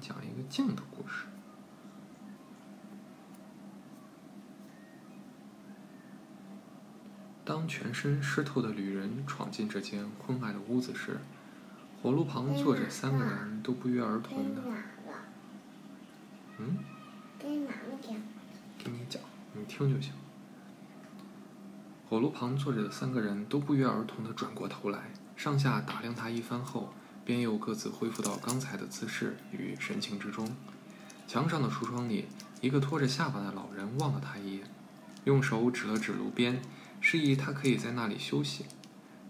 讲一个静的故事。当全身湿透的旅人闯进这间昏暗的屋子时，火炉旁坐着三个人，都不约而同的。嗯？给你讲，你听就行。火炉旁坐着的三个人都不约而同的转过头来，上下打量他一番后，便又各自恢复到刚才的姿势与神情之中。墙上的橱窗里，一个拖着下巴的老人望了他一眼，用手指了指炉边。示意他可以在那里休息。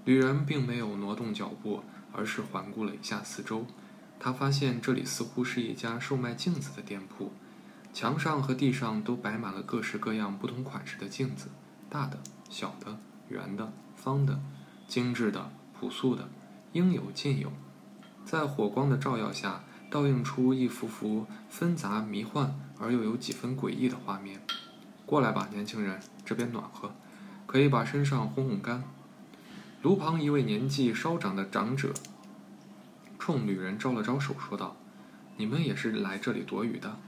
旅人并没有挪动脚步，而是环顾了一下四周。他发现这里似乎是一家售卖镜子的店铺，墙上和地上都摆满了各式各样、不同款式的镜子，大的、小的、圆的、方的、精致的、朴素的，应有尽有。在火光的照耀下，倒映出一幅幅纷杂、迷幻而又有几分诡异的画面。过来吧，年轻人，这边暖和。可以把身上烘烘干。炉旁一位年纪稍长的长者冲旅人招了招手，说道：“你们也是来这里躲雨的？”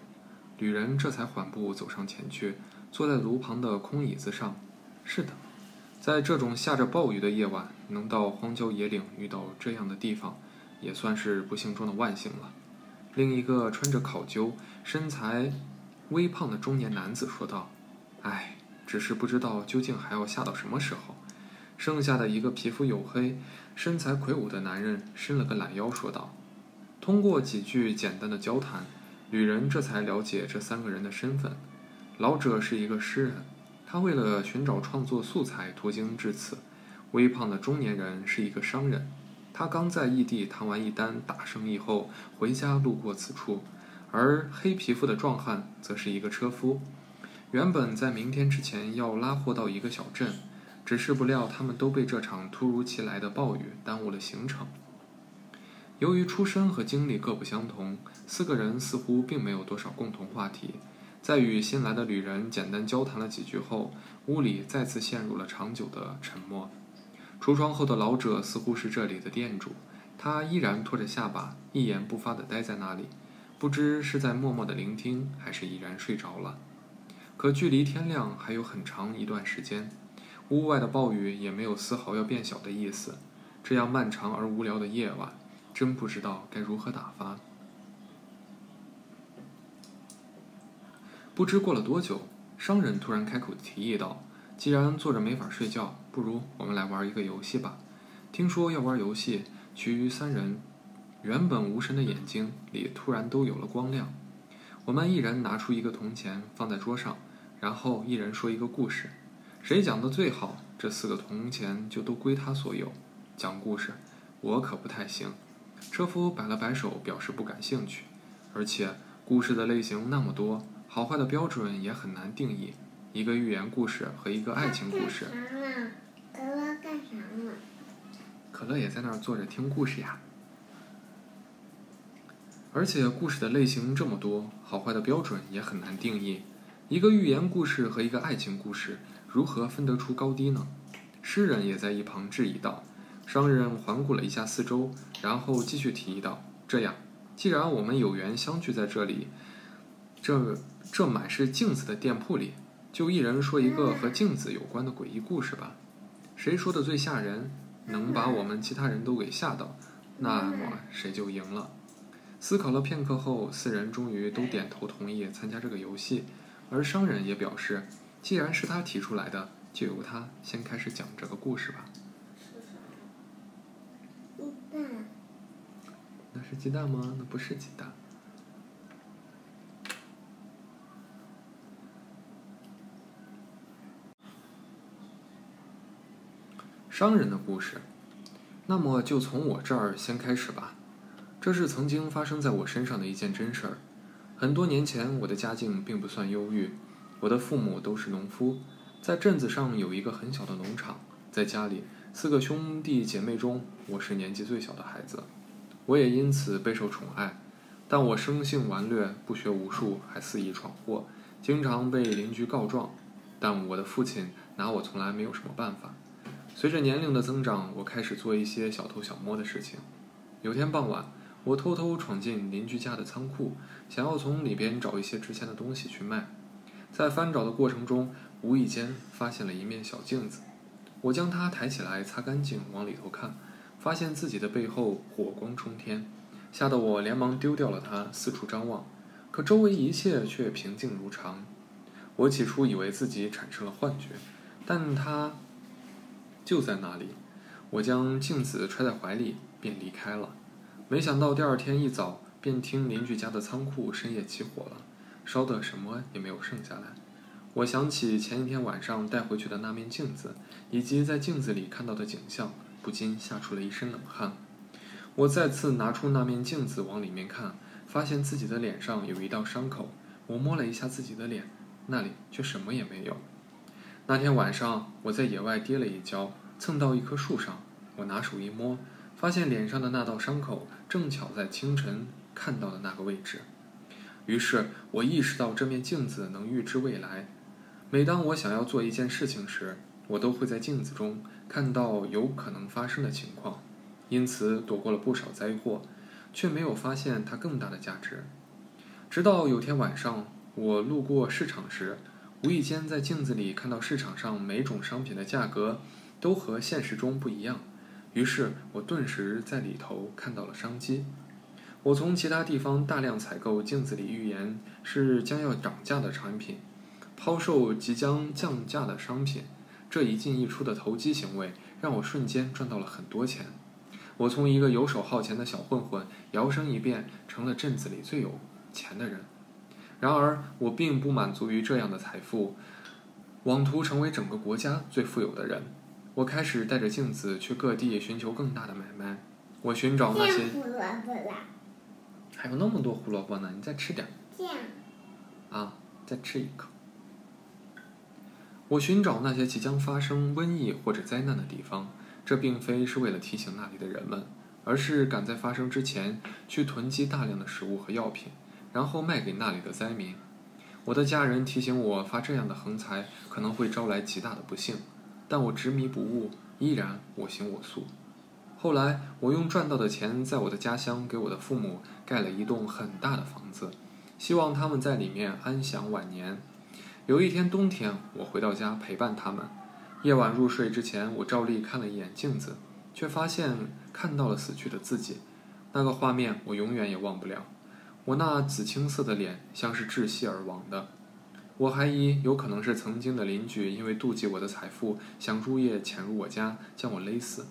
旅人这才缓步走上前去，坐在炉旁的空椅子上。“是的，在这种下着暴雨的夜晚，能到荒郊野岭遇到这样的地方，也算是不幸中的万幸了。”另一个穿着考究、身材微胖的中年男子说道：“唉。”只是不知道究竟还要下到什么时候。剩下的一个皮肤黝黑、身材魁梧的男人伸了个懒腰，说道：“通过几句简单的交谈，旅人这才了解这三个人的身份。老者是一个诗人，他为了寻找创作素材途经至此；微胖的中年人是一个商人，他刚在异地谈完一单大生意后回家路过此处；而黑皮肤的壮汉则是一个车夫。”原本在明天之前要拉货到一个小镇，只是不料他们都被这场突如其来的暴雨耽误了行程。由于出身和经历各不相同，四个人似乎并没有多少共同话题。在与新来的旅人简单交谈了几句后，屋里再次陷入了长久的沉默。橱窗后的老者似乎是这里的店主，他依然拖着下巴，一言不发地待在那里，不知是在默默地聆听，还是已然睡着了。可距离天亮还有很长一段时间，屋外的暴雨也没有丝毫要变小的意思。这样漫长而无聊的夜晚，真不知道该如何打发。不知过了多久，商人突然开口提议道：“既然坐着没法睡觉，不如我们来玩一个游戏吧。”听说要玩游戏，其余三人原本无神的眼睛里突然都有了光亮。我们一人拿出一个铜钱放在桌上。然后一人说一个故事，谁讲的最好，这四个铜钱就都归他所有。讲故事，我可不太行。车夫摆了摆手，表示不感兴趣。而且故事的类型那么多，好坏的标准也很难定义。一个寓言故事和一个爱情故事。可乐干啥呢？可乐也在那儿坐着听故事呀。而且故事的类型这么多，好坏的标准也很难定义。一个寓言故事和一个爱情故事，如何分得出高低呢？诗人也在一旁质疑道。商人环顾了一下四周，然后继续提议道：“这样，既然我们有缘相聚在这里，这这满是镜子的店铺里，就一人说一个和镜子有关的诡异故事吧。谁说的最吓人，能把我们其他人都给吓到，那么谁就赢了。”思考了片刻后，四人终于都点头同意参加这个游戏。而商人也表示，既然是他提出来的，就由他先开始讲这个故事吧。鸡蛋。那是鸡蛋吗？那不是鸡蛋。商人的故事，那么就从我这儿先开始吧。这是曾经发生在我身上的一件真事儿。很多年前，我的家境并不算优裕，我的父母都是农夫，在镇子上有一个很小的农场。在家里，四个兄弟姐妹中，我是年纪最小的孩子，我也因此备受宠爱。但我生性顽劣，不学无术，还肆意闯祸，经常被邻居告状。但我的父亲拿我从来没有什么办法。随着年龄的增长，我开始做一些小偷小摸的事情。有天傍晚。我偷偷闯进邻居家的仓库，想要从里边找一些值钱的东西去卖。在翻找的过程中，无意间发现了一面小镜子，我将它抬起来擦干净，往里头看，发现自己的背后火光冲天，吓得我连忙丢掉了它，四处张望。可周围一切却平静如常。我起初以为自己产生了幻觉，但它就在那里。我将镜子揣在怀里，便离开了。没想到第二天一早，便听邻居家的仓库深夜起火了，烧得什么也没有剩下来。我想起前一天晚上带回去的那面镜子，以及在镜子里看到的景象，不禁吓出了一身冷汗。我再次拿出那面镜子往里面看，发现自己的脸上有一道伤口。我摸了一下自己的脸，那里却什么也没有。那天晚上，我在野外跌了一跤，蹭到一棵树上。我拿手一摸。发现脸上的那道伤口正巧在清晨看到的那个位置，于是我意识到这面镜子能预知未来。每当我想要做一件事情时，我都会在镜子中看到有可能发生的情况，因此躲过了不少灾祸，却没有发现它更大的价值。直到有天晚上，我路过市场时，无意间在镜子里看到市场上每种商品的价格都和现实中不一样。于是我顿时在里头看到了商机。我从其他地方大量采购镜子里预言是将要涨价的产品，抛售即将降价的商品。这一进一出的投机行为让我瞬间赚到了很多钱。我从一个游手好闲的小混混摇身一变成了镇子里最有钱的人。然而我并不满足于这样的财富，妄图成为整个国家最富有的人。我开始带着镜子去各地寻求更大的买卖。我寻找那些胡萝卜啦，还有那么多胡萝卜呢，你再吃点这样啊，再吃一口。我寻找那些即将发生瘟疫或者灾难的地方，这并非是为了提醒那里的人们，而是赶在发生之前去囤积大量的食物和药品，然后卖给那里的灾民。我的家人提醒我，发这样的横财可能会招来极大的不幸。但我执迷不悟，依然我行我素。后来，我用赚到的钱，在我的家乡给我的父母盖了一栋很大的房子，希望他们在里面安享晚年。有一天冬天，我回到家陪伴他们。夜晚入睡之前，我照例看了一眼镜子，却发现看到了死去的自己。那个画面我永远也忘不了。我那紫青色的脸，像是窒息而亡的。我怀疑有可能是曾经的邻居，因为妒忌我的财富，想入夜潜入我家将我勒死。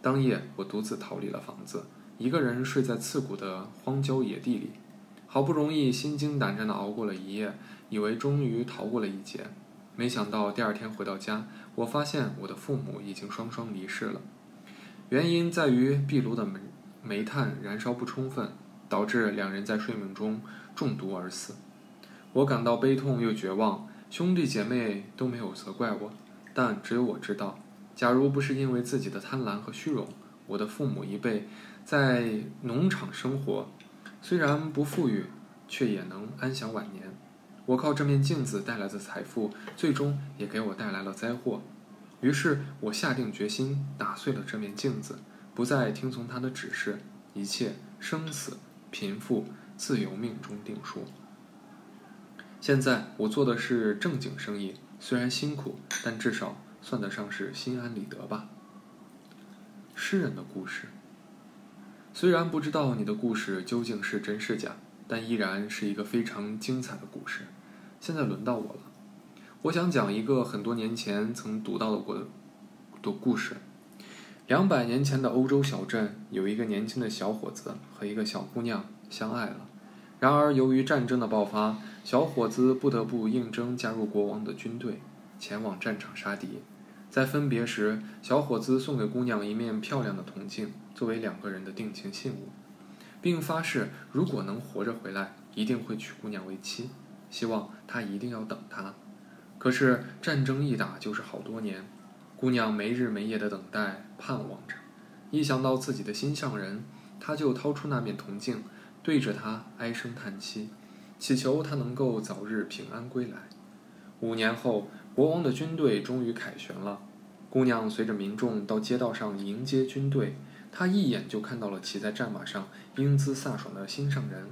当夜，我独自逃离了房子，一个人睡在刺骨的荒郊野地里。好不容易心惊胆战地熬过了一夜，以为终于逃过了一劫。没想到第二天回到家，我发现我的父母已经双双离世了。原因在于壁炉的煤煤炭燃烧不充分，导致两人在睡梦中中毒而死。我感到悲痛又绝望，兄弟姐妹都没有责怪我，但只有我知道，假如不是因为自己的贪婪和虚荣，我的父母一辈在农场生活，虽然不富裕，却也能安享晚年。我靠这面镜子带来的财富，最终也给我带来了灾祸。于是我下定决心打碎了这面镜子，不再听从他的指示，一切生死、贫富、自由命中定数。现在我做的是正经生意，虽然辛苦，但至少算得上是心安理得吧。诗人的故事，虽然不知道你的故事究竟是真是假，但依然是一个非常精彩的故事。现在轮到我了，我想讲一个很多年前曾读到的过的故事。两百年前的欧洲小镇，有一个年轻的小伙子和一个小姑娘相爱了。然而，由于战争的爆发，小伙子不得不应征加入国王的军队，前往战场杀敌。在分别时，小伙子送给姑娘一面漂亮的铜镜，作为两个人的定情信物，并发誓如果能活着回来，一定会娶姑娘为妻，希望她一定要等他。可是战争一打就是好多年，姑娘没日没夜的等待、盼望着。一想到自己的心上人，她就掏出那面铜镜。对着他唉声叹气，祈求他能够早日平安归来。五年后，国王的军队终于凯旋了。姑娘随着民众到街道上迎接军队，他一眼就看到了骑在战马上英姿飒爽的心上人。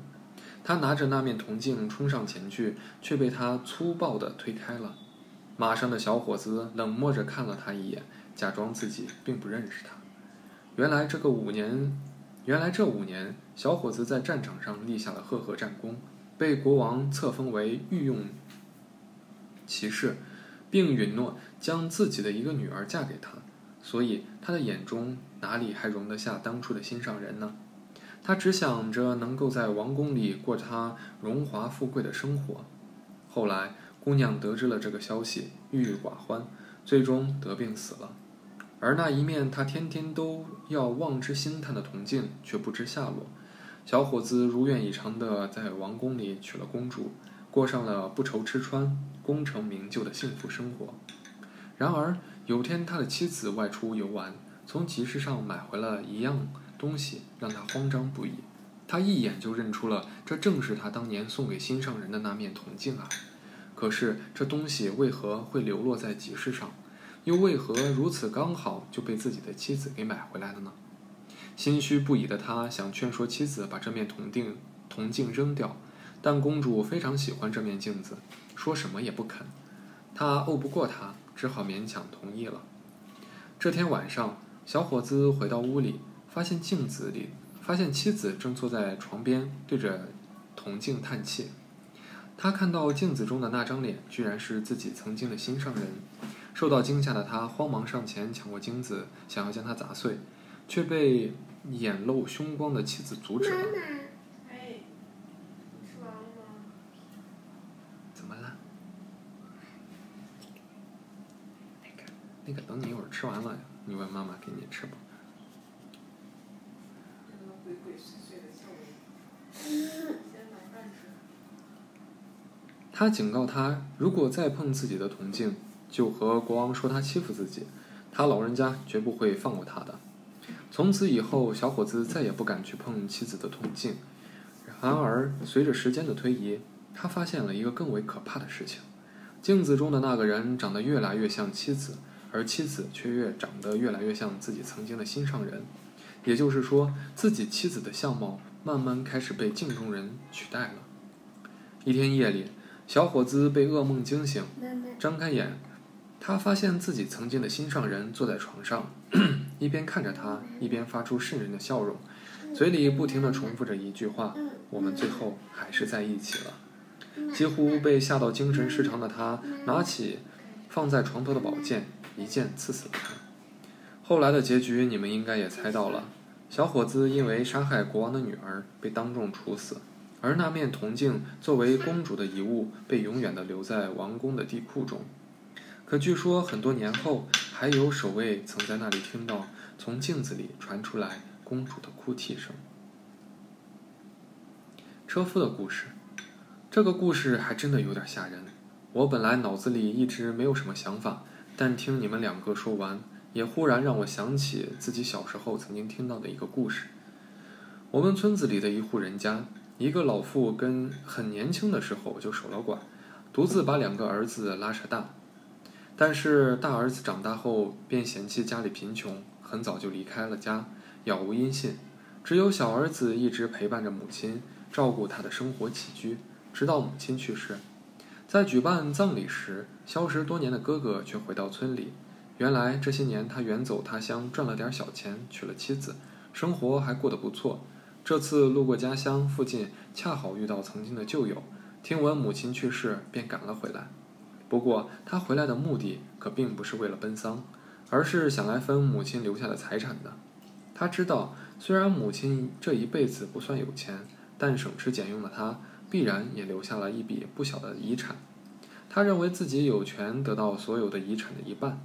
他拿着那面铜镜冲上前去，却被他粗暴地推开了。马上的小伙子冷漠着看了他一眼，假装自己并不认识他。原来这个五年，原来这五年，小伙子在战场上立下了赫赫战功，被国王册封为御用骑士，并允诺将自己的一个女儿嫁给他。所以他的眼中哪里还容得下当初的心上人呢？他只想着能够在王宫里过他荣华富贵的生活。后来，姑娘得知了这个消息，郁郁寡欢，最终得病死了。而那一面他天天都要望之兴叹的铜镜却不知下落。小伙子如愿以偿地在王宫里娶了公主，过上了不愁吃穿、功成名就的幸福生活。然而有天，他的妻子外出游玩，从集市上买回了一样。东西让他慌张不已，他一眼就认出了这正是他当年送给心上人的那面铜镜啊！可是这东西为何会流落在集市上，又为何如此刚好就被自己的妻子给买回来了呢？心虚不已的他想劝说妻子把这面铜镜铜镜扔掉，但公主非常喜欢这面镜子，说什么也不肯。他拗不过她，只好勉强同意了。这天晚上，小伙子回到屋里。发现镜子里，发现妻子正坐在床边，对着铜镜叹气。他看到镜子中的那张脸，居然是自己曾经的心上人。受到惊吓的他，慌忙上前抢过镜子，想要将它砸碎，却被眼露凶光的妻子阻止了。妈妈，哎，你吃完了吗？怎么了？那个，那个，等你一会儿吃完了，你问妈妈给你吃吧。这 个鬼鬼祟祟的笑容。先拿饭吃。他警告他，如果再碰自己的铜镜，就和国王说他欺负自己，他老人家绝不会放过他的。从此以后，小伙子再也不敢去碰妻子的铜镜。然而，随着时间的推移，他发现了一个更为可怕的事情：镜子中的那个人长得越来越像妻子，而妻子却越长得越来越像自己曾经的心上人。也就是说，自己妻子的相貌慢慢开始被镜中人取代了。一天夜里，小伙子被噩梦惊醒，妈妈，张开眼，他发现自己曾经的心上人坐在床上，一边看着他，一边发出渗人的笑容，嘴里不停地重复着一句话：“我们最后还是在一起了。”几乎被吓到精神失常的他，拿起放在床头的宝剑，一剑刺死了他。后来的结局你们应该也猜到了，小伙子因为杀害国王的女儿被当众处死，而那面铜镜作为公主的遗物，被永远的留在王宫的地库中。可据说很多年后，还有守卫曾在那里听到从镜子里传出来公主的哭泣声。车夫的故事，这个故事还真的有点吓人。我本来脑子里一直没有什么想法，但听你们两个说完，也忽然让我想起自己小时候曾经听到的一个故事。我们村子里的一户人家，一个老妇跟很年轻的时候就守了寡，独自把两个儿子拉扯大。但是大儿子长大后便嫌弃家里贫穷，很早就离开了家，杳无音信。只有小儿子一直陪伴着母亲，照顾她的生活起居，直到母亲去世。在举办葬礼时，消失多年的哥哥却回到村里。原来这些年他远走他乡，赚了点小钱，娶了妻子，生活还过得不错。这次路过家乡附近，恰好遇到曾经的旧友，听闻母亲去世，便赶了回来。不过他回来的目的可并不是为了奔丧，而是想来分母亲留下的财产的。他知道，虽然母亲这一辈子不算有钱，但省吃俭用的他，必然也留下了一笔不小的遗产。他认为自己有权得到所有的遗产的一半。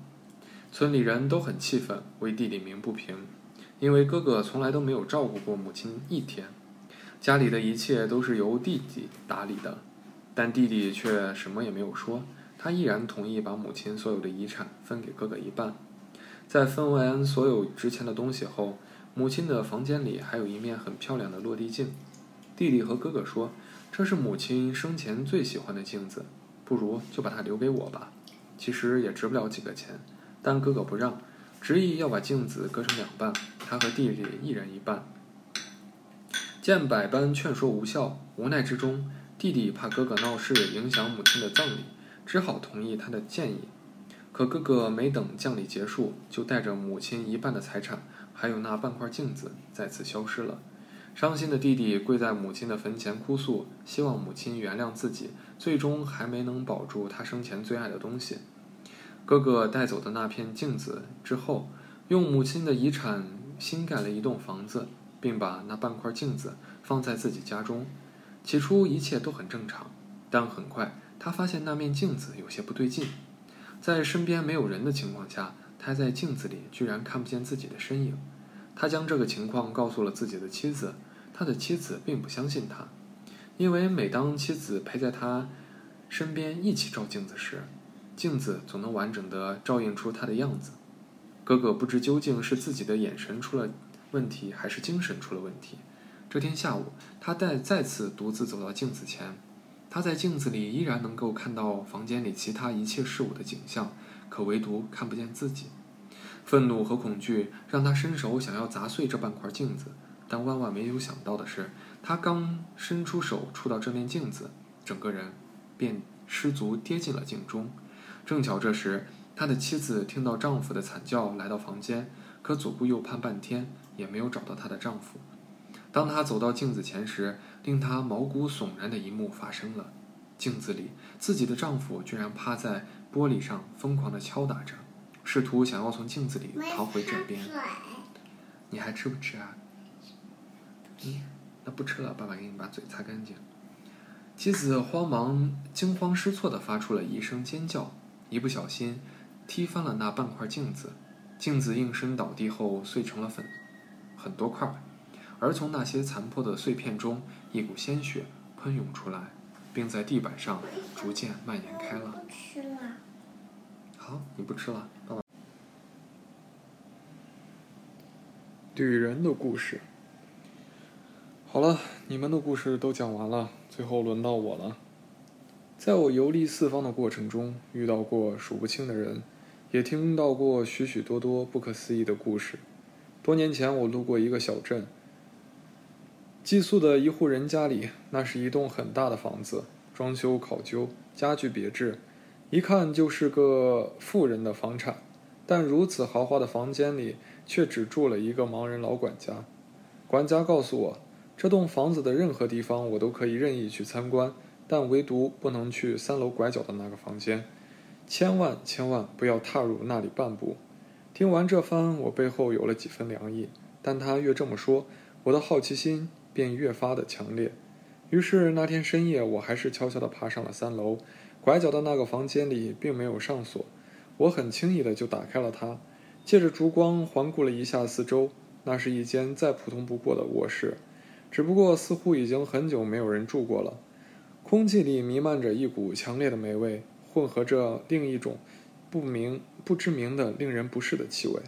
村里人都很气愤，为弟弟鸣不平，因为哥哥从来都没有照顾过母亲一天，家里的一切都是由弟弟打理的，但弟弟却什么也没有说，他毅然同意把母亲所有的遗产分给哥哥一半。在分完所有值钱的东西后，母亲的房间里还有一面很漂亮的落地镜。弟弟和哥哥说：“这是母亲生前最喜欢的镜子，不如就把它留给我吧。其实也值不了几个钱。”但哥哥不让，执意要把镜子割成两半，他和弟弟一人一半。见百般劝说无效，无奈之中，弟弟怕哥哥闹事影响母亲的葬礼，只好同意他的建议。可哥哥没等葬礼结束，就带着母亲一半的财产，还有那半块镜子，再次消失了。伤心的弟弟跪在母亲的坟前哭诉，希望母亲原谅自己，最终还没能保住他生前最爱的东西。哥哥带走的那片镜子之后，用母亲的遗产新盖了一栋房子，并把那半块镜子放在自己家中。起初一切都很正常，但很快他发现那面镜子有些不对劲。在身边没有人的情况下，他在镜子里居然看不见自己的身影。他将这个情况告诉了自己的妻子，他的妻子并不相信他，因为每当妻子陪在他身边一起照镜子时，镜子总能完整的照映出他的样子。哥哥不知究竟是自己的眼神出了问题，还是精神出了问题。这天下午，他再再次独自走到镜子前，他在镜子里依然能够看到房间里其他一切事物的景象，可唯独看不见自己。愤怒和恐惧让他伸手想要砸碎这半块镜子，但万万没有想到的是，他刚伸出手触到这面镜子，整个人便失足跌进了镜中。正巧这时，他的妻子听到丈夫的惨叫，来到房间，可左顾右盼半天也没有找到她的丈夫。当她走到镜子前时，令她毛骨悚然的一幕发生了：镜子里自己的丈夫居然趴在玻璃上疯狂地敲打着。试图想要从镜子里逃回这边，你还吃不吃啊？嗯，那不吃了，爸爸给你把嘴擦干净。妻子慌忙、惊慌失措地发出了一声尖叫，一不小心踢翻了那半块镜子，镜子应声倒地后碎成了粉很多块，而从那些残破的碎片中，一股鲜血喷涌出来，并在地板上逐渐蔓延开了。吃了。好，你不吃了，爸爸。旅人的故事。好了，你们的故事都讲完了，最后轮到我了。在我游历四方的过程中，遇到过数不清的人，也听到过许许多多不可思议的故事。多年前，我路过一个小镇，寄宿的一户人家里，那是一栋很大的房子，装修考究，家具别致。一看就是个富人的房产，但如此豪华的房间里却只住了一个盲人老管家。管家告诉我，这栋房子的任何地方我都可以任意去参观，但唯独不能去三楼拐角的那个房间，千万千万不要踏入那里半步。听完这番，我背后有了几分凉意，但他越这么说，我的好奇心便越发的强烈。于是那天深夜，我还是悄悄地爬上了三楼。拐角的那个房间里并没有上锁，我很轻易的就打开了它，借着烛光环顾了一下四周。那是一间再普通不过的卧室，只不过似乎已经很久没有人住过了。空气里弥漫着一股强烈的霉味，混合着另一种不明不知名的令人不适的气味。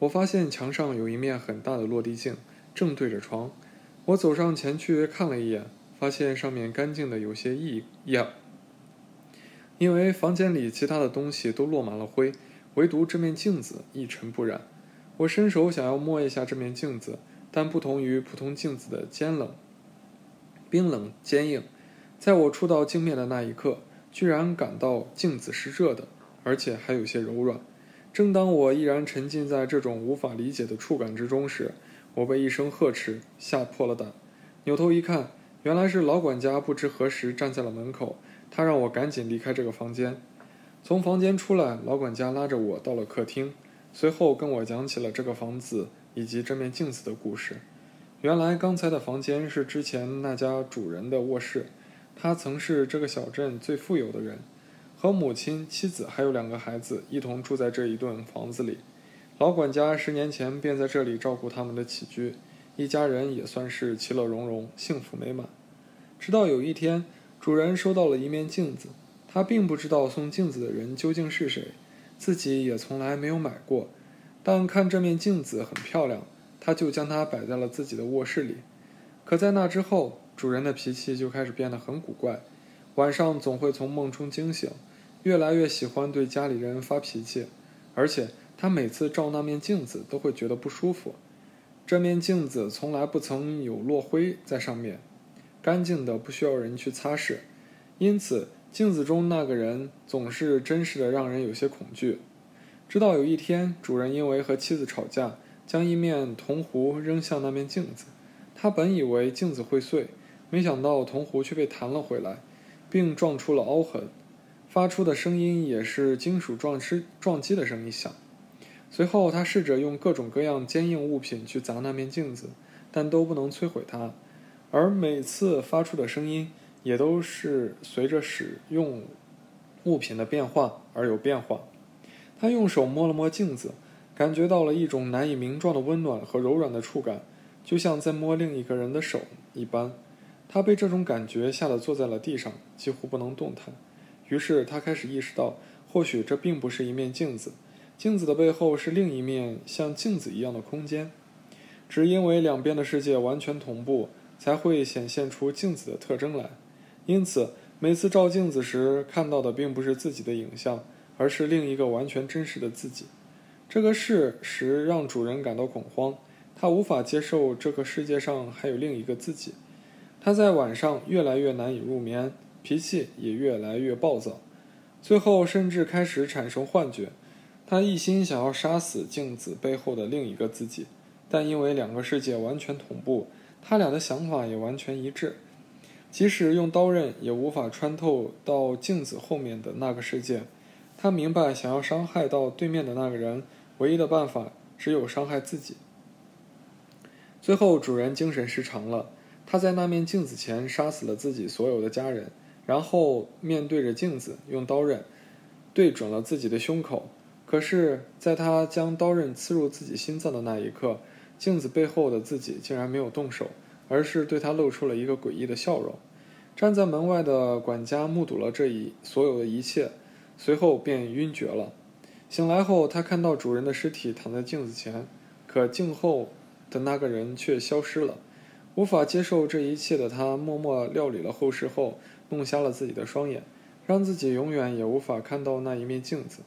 我发现墙上有一面很大的落地镜，正对着床。我走上前去看了一眼，发现上面干净的有些异样。因为房间里其他的东西都落满了灰，唯独这面镜子一尘不染。我伸手想要摸一下这面镜子，但不同于普通镜子的坚冷、冰冷、坚硬，在我触到镜面的那一刻，居然感到镜子是热的，而且还有些柔软。正当我依然沉浸在这种无法理解的触感之中时，我被一声呵斥吓破了胆。扭头一看，原来是老管家不知何时站在了门口。他让我赶紧离开这个房间。从房间出来，老管家拉着我到了客厅，随后跟我讲起了这个房子以及这面镜子的故事。原来刚才的房间是之前那家主人的卧室，他曾是这个小镇最富有的人，和母亲、妻子还有两个孩子一同住在这一栋房子里。老管家十年前便在这里照顾他们的起居，一家人也算是其乐融融、幸福美满。直到有一天。主人收到了一面镜子，他并不知道送镜子的人究竟是谁，自己也从来没有买过。但看这面镜子很漂亮，他就将它摆在了自己的卧室里。可在那之后，主人的脾气就开始变得很古怪，晚上总会从梦中惊醒，越来越喜欢对家里人发脾气，而且他每次照那面镜子都会觉得不舒服。这面镜子从来不曾有落灰在上面，干净的不需要人去擦拭，因此镜子中那个人总是真实的让人有些恐惧。直到有一天，主人因为和妻子吵架，将一面铜壶扔向那面镜子。他本以为镜子会碎，没想到铜壶却被弹了回来，并撞出了凹痕，发出的声音也是金属撞击撞击的声音响。随后，他试着用各种各样坚硬物品去砸那面镜子，但都不能摧毁它，而每次发出的声音也都是随着使用物品的变化而有变化。他用手摸了摸镜子，感觉到了一种难以名状的温暖和柔软的触感，就像在摸另一个人的手一般。他被这种感觉吓得坐在了地上，几乎不能动弹。于是他开始意识到，或许这并不是一面镜子。镜子的背后是另一面像镜子一样的空间，只因为两边的世界完全同步，才会显现出镜子的特征来。因此，每次照镜子时看到的并不是自己的影像，而是另一个完全真实的自己。这个事实让主人感到恐慌，他无法接受这个世界上还有另一个自己。他在晚上越来越难以入眠，脾气也越来越暴躁，最后甚至开始产生幻觉。他一心想要杀死镜子背后的另一个自己，但因为两个世界完全同步，他俩的想法也完全一致。即使用刀刃也无法穿透到镜子后面的那个世界。他明白，想要伤害到对面的那个人，唯一的办法只有伤害自己。最后，主人精神失常了，他在那面镜子前杀死了自己所有的家人，然后面对着镜子，用刀刃对准了自己的胸口。可是，在他将刀刃刺入自己心脏的那一刻，镜子背后的自己竟然没有动手，而是对他露出了一个诡异的笑容。站在门外的管家目睹了这一所有的一切，随后便晕厥了。醒来后，他看到主人的尸体躺在镜子前，可镜后的那个人却消失了。无法接受这一切的他，默默料理了后事后，弄瞎了自己的双眼，让自己永远也无法看到那一面镜子。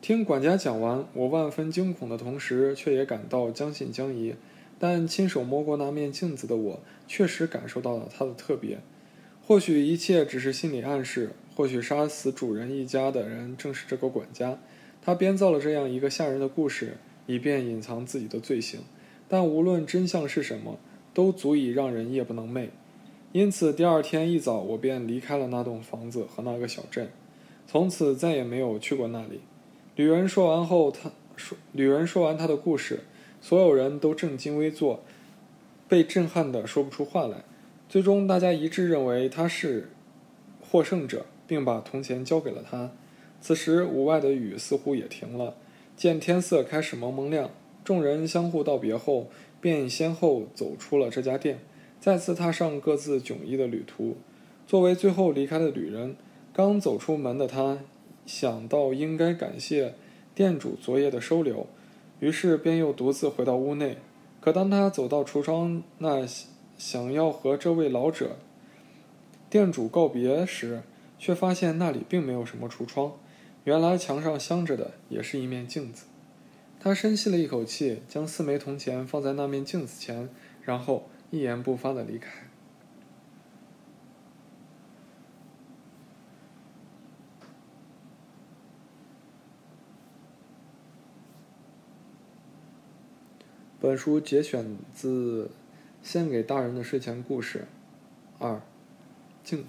听管家讲完，我万分惊恐的同时，却也感到将信将疑。但亲手摸过那面镜子的我，确实感受到了它的特别。或许一切只是心理暗示，或许杀死主人一家的人正是这个管家。他编造了这样一个吓人的故事，以便隐藏自己的罪行。但无论真相是什么，都足以让人夜不能寐。因此，第二天一早，我便离开了那栋房子和那个小镇，从此再也没有去过那里。旅人说完后，他说：“旅人说完他的故事，所有人都正襟危坐，被震撼的说不出话来。最终，大家一致认为他是获胜者，并把铜钱交给了他。此时，屋外的雨似乎也停了，见天色开始蒙蒙亮，众人相互道别后，便先后走出了这家店，再次踏上各自迥异的旅途。作为最后离开的旅人，刚走出门的他。”想到应该感谢店主昨夜的收留，于是便又独自回到屋内。可当他走到橱窗那，想要和这位老者店主告别时，却发现那里并没有什么橱窗，原来墙上镶着的也是一面镜子。他深吸了一口气，将四枚铜钱放在那面镜子前，然后一言不发的离开。本书节选自《献给大人的睡前故事》二，静。